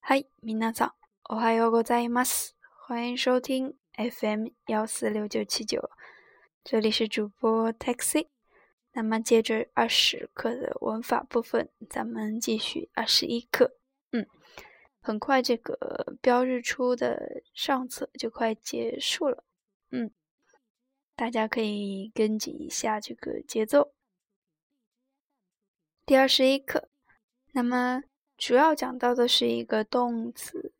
嗨，皆さん、おはようございます。欢迎收听 FM 幺四六九七九，这里是主播 Taxi。那么接着二十课的文法部分，咱们继续二十一课。嗯，很快这个标日出的上册就快结束了。嗯，大家可以跟紧一下这个节奏。第二十一课，那么 主要讲到的是一个动词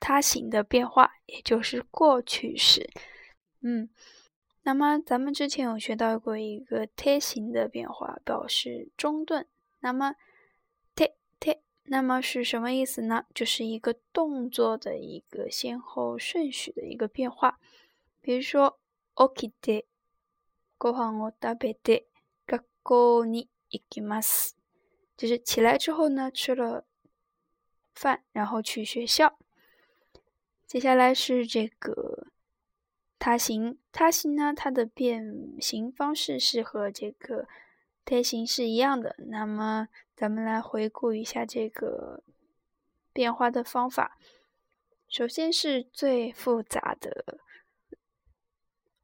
他形的变化，也就是过去式。嗯，那么咱们之前有学到过一个贴形的变化，表示中断。那么贴贴，那么是什么意思呢？就是一个动作的一个先后顺序的一个变化。比如说起きてご飯を食べて学校に行きます。就是起来之后呢，吃了 饭，然后去学校。接下来是这个他形，他形呢，它的变形方式是和这个贴形是一样的。那么，咱们来回顾一下这个变化的方法。首先是最复杂的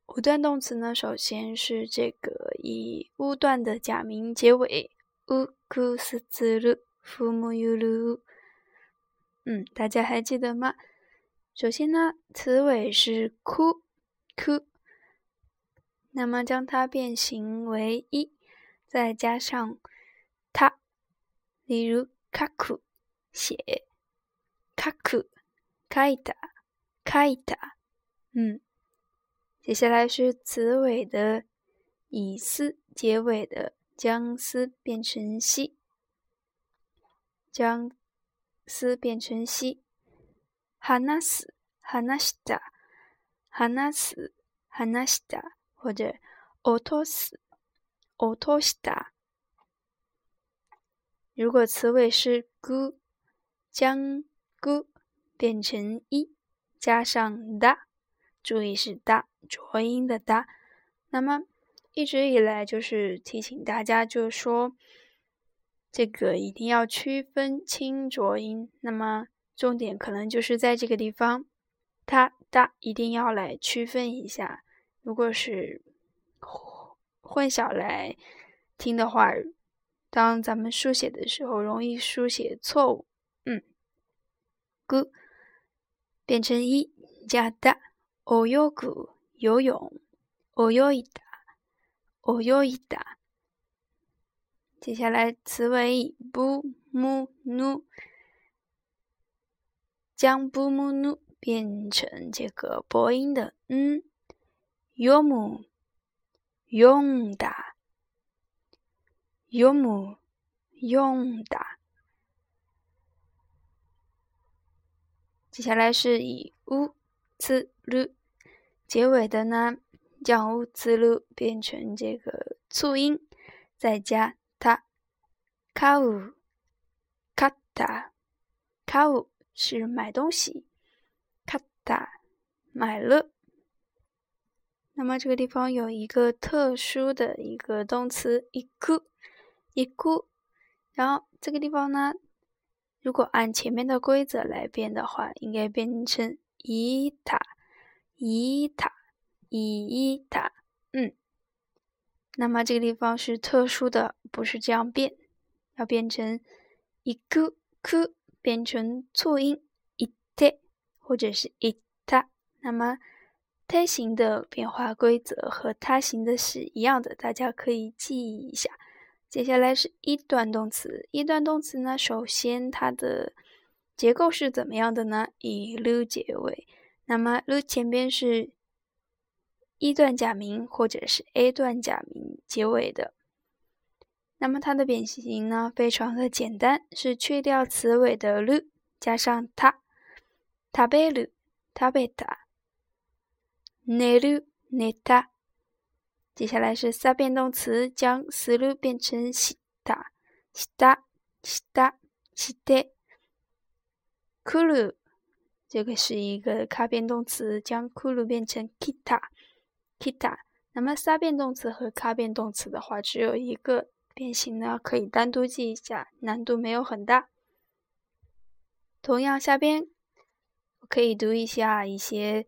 五段动词呢，首先是这个以乌段的假名结尾。乌库斯兹鲁父母有鲁，嗯，大家还记得吗？首先呢，词尾是哭哭，那么将它变形为一，再加上它，例如卡库写卡库卡伊达卡伊达，嗯，接下来是词尾的以斯结尾的。将丝变成西，将丝变成西。哈纳斯，哈纳西达，哈纳斯，哈纳西达，或者奥托斯，奥托西达。如果词尾是 gu，将 gu 变成一，加上哒，注意是哒，浊音的哒，那么。一直以来就是提醒大家，就是说这个一定要区分清浊音。那么重点可能就是在这个地方，它哒一定要来区分一下。如果是混淆来听的话，当咱们书写的时候容易书写错误。嗯，gu 变成一加哒，哦哟 gu 游泳，哦哟一哒。哦哟一哒，接下来，词尾以 b、m、n 将 b、m、n 变成这个播音的 n，yom、yonda、yom、yonda。接下来是以 u、c、l 结尾的呢，将 u、c、l 变成这个促音，再加。卡乌卡塔，卡乌是买东西，卡塔买了。那么这个地方有一个特殊的一个动词一哭一哭，然后这个地方呢，如果按前面的规则来变的话，应该变成伊塔伊塔。伊塔，嗯，那么这个地方是特殊的，不是这样变，要变成一个科，变成促音一特或者是一塔。那么胎形的变化规则和他形的是一样的，大家可以记一下。接下来是一段动词，一段动词呢，首先它的结构是怎么样的呢？以 lu 结尾，那么 lu 前边是。一段假名或者是 A 段假名结尾的，那么它的变形呢，非常的简单，是去掉词尾的 lu，加上它，食べる、食べた、寝る、寝た。接下来是三变动词，将思路变成した、した、した、して。来る，这个是一个卡变动词，将来る变成 kita。kita，那么三变动词和卡变动词的话，只有一个 变形呢，可以单独记一下，难度没有很大。 同样，下边可以读一下一些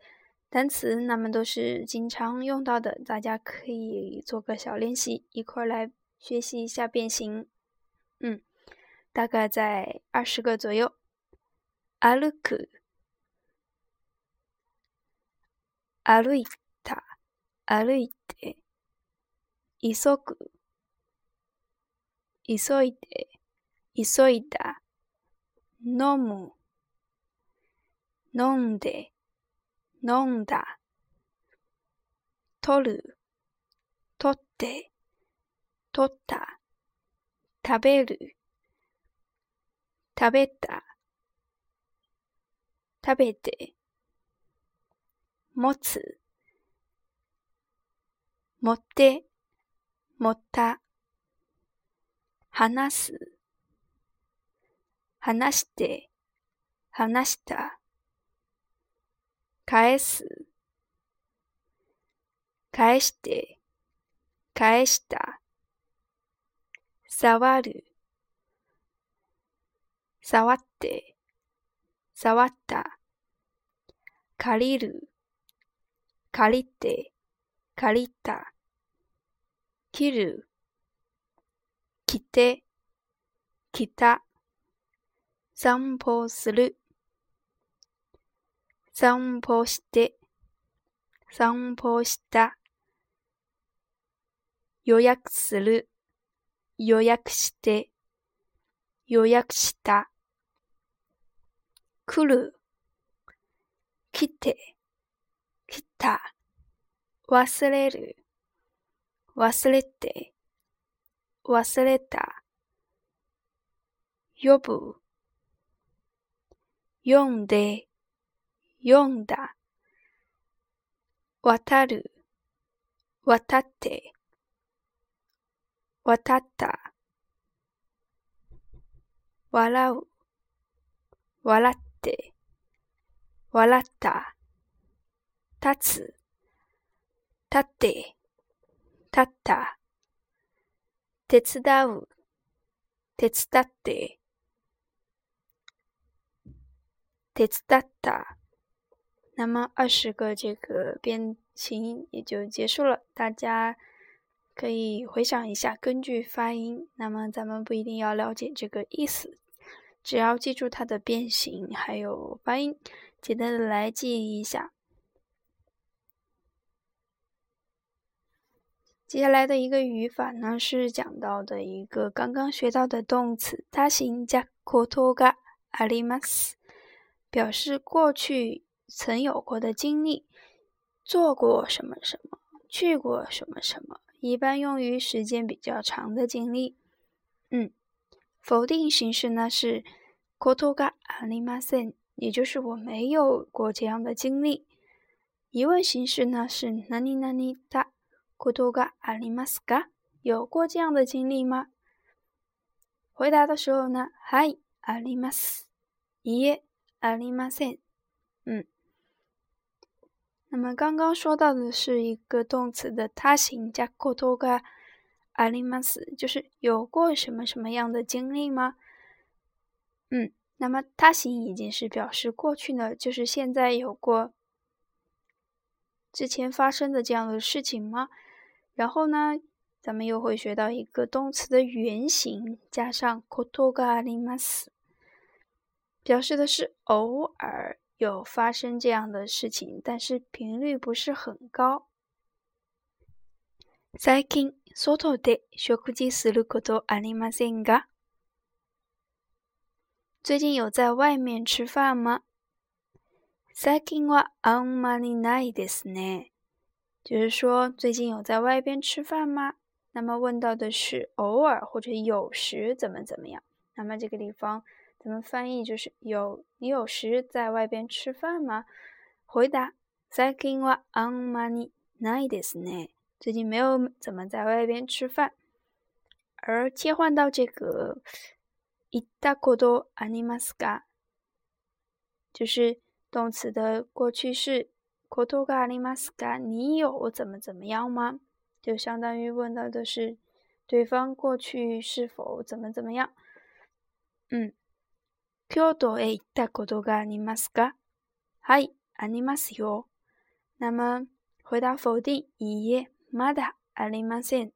单词，那么都是经常用到的，大家可以做个小练习，一块来学习一下变形。嗯，大概在二十个左右。歩く、歩いた、歩いて、急ぐ、 急いで、急いだ。飲む、飲んで、飲んだ。取る、取って、取った。食べる、食べた。食べて、持つ、持って、持った。話す、話して、話した。返す、返して、返した。触る、触って、触った。借りる、借りて、借りた。切る、来て、来た。散歩する、散歩して、散歩した。予約する、予約して、予約した。来る、来て、来た。忘れる、忘れて、忘れた。呼ぶ、読んで、読んだ。渡る、渡って、渡った。笑う、笑って、笑った。立つ、立って、立った。手伝う、手伝って、手伝った。那么二十个这个变形也就结束了，大家可以回想一下，根据发音。那么咱们不一定要了解这个意思，只要记住它的变形还有发音，简单的来记忆一下。 接下来的一个语法呢，是讲到的一个刚刚学到的动词，它形加コトがあります。表示过去曾有过的经历，做过什么什么，去过什么什么，一般用于时间比较长的经历。嗯，否定形式呢是ことがありません，也就是我没有过这样的经历。疑问形式呢是何々だ ことがありますか？有过这样的经历吗？回答的时候呢，はい、あります。いえ。ありません。嗯，那么刚刚说到的是一个动词的他形加ことがあります，就是有过什么什么样的经历吗？嗯，那么他形已经是表示过去呢，就是现在有过之前发生的这样的事情吗？ 然后呢，咱们又会学到一个动词的原形加上ことがあります。表示的是偶尔有发生这样的事情，但是频率不是很高。最近外で食事することありませんか？最近有在外面吃饭吗？最近はあんまりないですね。 就是说最近有在外边吃饭吗？那么问到的是偶尔或者有时怎么怎么样？那么这个地方。怎么翻译？就是有你有时在外边吃饭吗？回答：最近はあんまりないですね。最近没有怎么在外边吃饭。而切换到这个行ったことありますか？就是动词的过去式。 ことがありますか？你有怎么怎么样吗？就相当于问到的是对方过去是否怎么怎么样。嗯。 京都へ行ったことがありますか？はい、ありますよ。那么回答否定，いいえ、まだありません。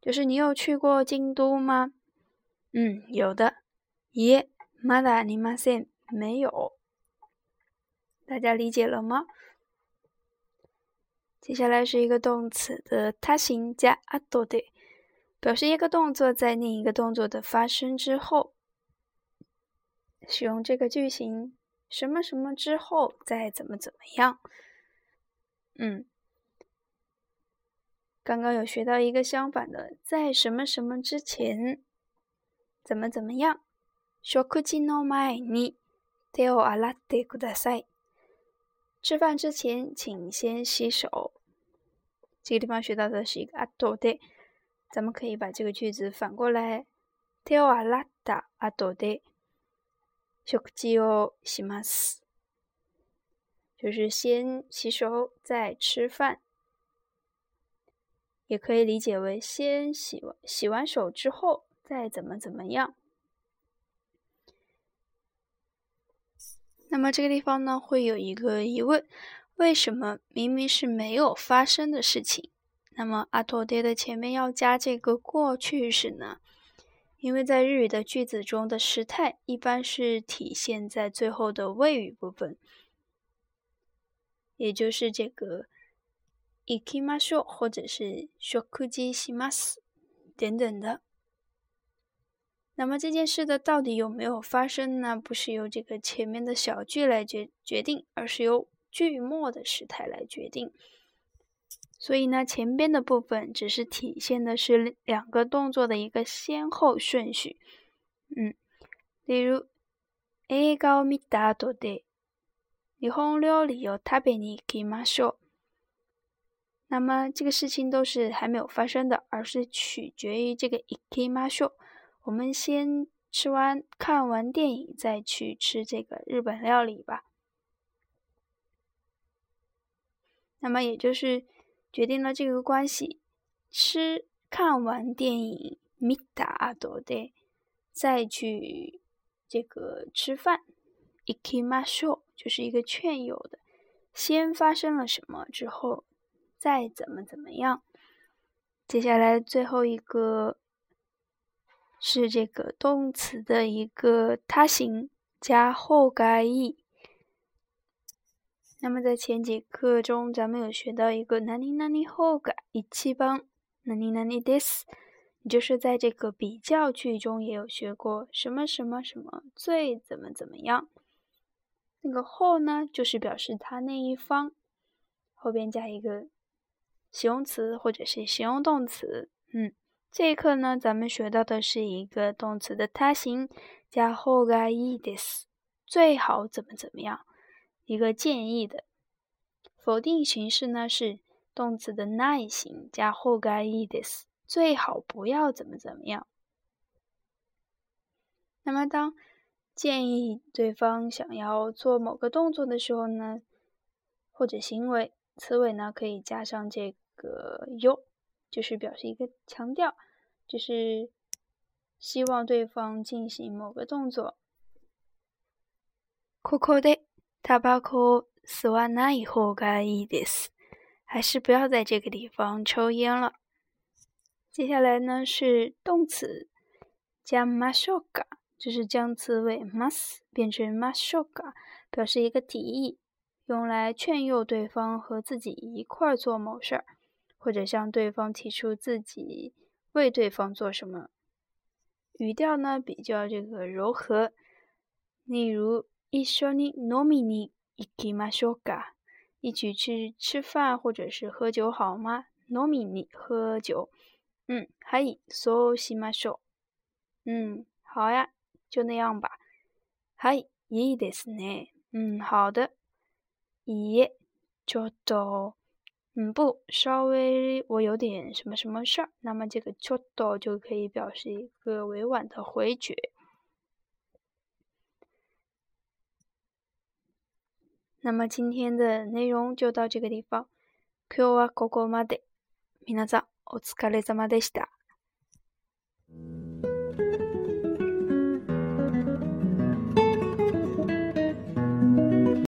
就是你有去过京都吗？嗯，有的。いえ、まだありません。没有。 大家理解了吗？接下来是一个动词的他形加あとで，表示一个动作在另一个动作的发生之后。使用这个句型，什么什么之后再怎么怎么样。嗯，刚刚有学到一个相反的，在什么什么之前怎么怎么样。食事の前に手を洗ってください。 吃饭之前，请先洗手。这个地方学到的是一个後で，咱们可以把这个句子反过来，手を洗った後で。食事をします，就是先洗手再吃饭，也可以理解为先洗完洗完手之后再怎么怎么样。 那么这个地方呢，会有一个疑问：为什么明明是没有发生的事情，那么阿托爹的前面要加这个过去式呢？因为在日语的句子中的时态一般是体现在最后的谓语部分，也就是这个“行きましょう”或者是“食事します”等等的。 那么这件事的到底有没有发生呢？不是由这个前面的小句来决决定，而是由句末的时态来决定。所以呢，前边的部分只是体现的是两个动作的一个先后顺序。嗯，例如映画を見た後で日本料理を食べに行きましょう。那么这个事情都是还没有发生的，而是取决于这个行きましょう。 我们先吃完看完电影，再去吃这个日本料理吧。那么也就是。决定了这个关系，吃看完电影米达多的，再去这个吃饭，ikimasho 就是一个劝诱的，先发生了什么之后，再怎么怎么样。接下来最后一个是这个动词的一个他形加后盖意。那么在前几课中，咱们有学到一个“哪里哪里后改一七帮哪里哪里 this”，就是在这个比较句中也有学过什么什么什么最怎么怎么样。那个后呢，就是表示他那一方后边加一个形容词或者是形容动词。嗯，这一课呢，咱们学到的是一个动词的他形加后改一 this，最好怎么怎么样。一个建议的否定形式呢，是动词的耐形加后盖 -is，最好不要怎么怎么样。那么，当建议对方想要做某个动作的时候呢，或者行为，词尾呢可以加上这个 “yo”，就是表示一个强调，就是希望对方进行某个动作。ここで。タバコ吸わない方がいいです。还是不要在这个地方抽烟了。接下来呢是动词加マショガ，就是将词尾 mas 变成マショガ，表示一个提议，用来劝诱对方和自己一块儿做某事儿， 或者向对方提出自己为对方做什么。语调呢比较这个柔和，例如。一緒に飲みに行きましょうか？一起去吃饭或者是喝酒好吗？飲みに喝酒。嗯，はい、そうしましょう。嗯，好呀，就那样吧。はい、いいですね。嗯，好的。いいえ、ちょっと。 嗯，不，稍微我有点什么什么事儿。那么这个ちょっと就可以表示一个委婉的回绝。那么今天的内容就到这个地方。今日はここまで。皆さんお疲れ様でした。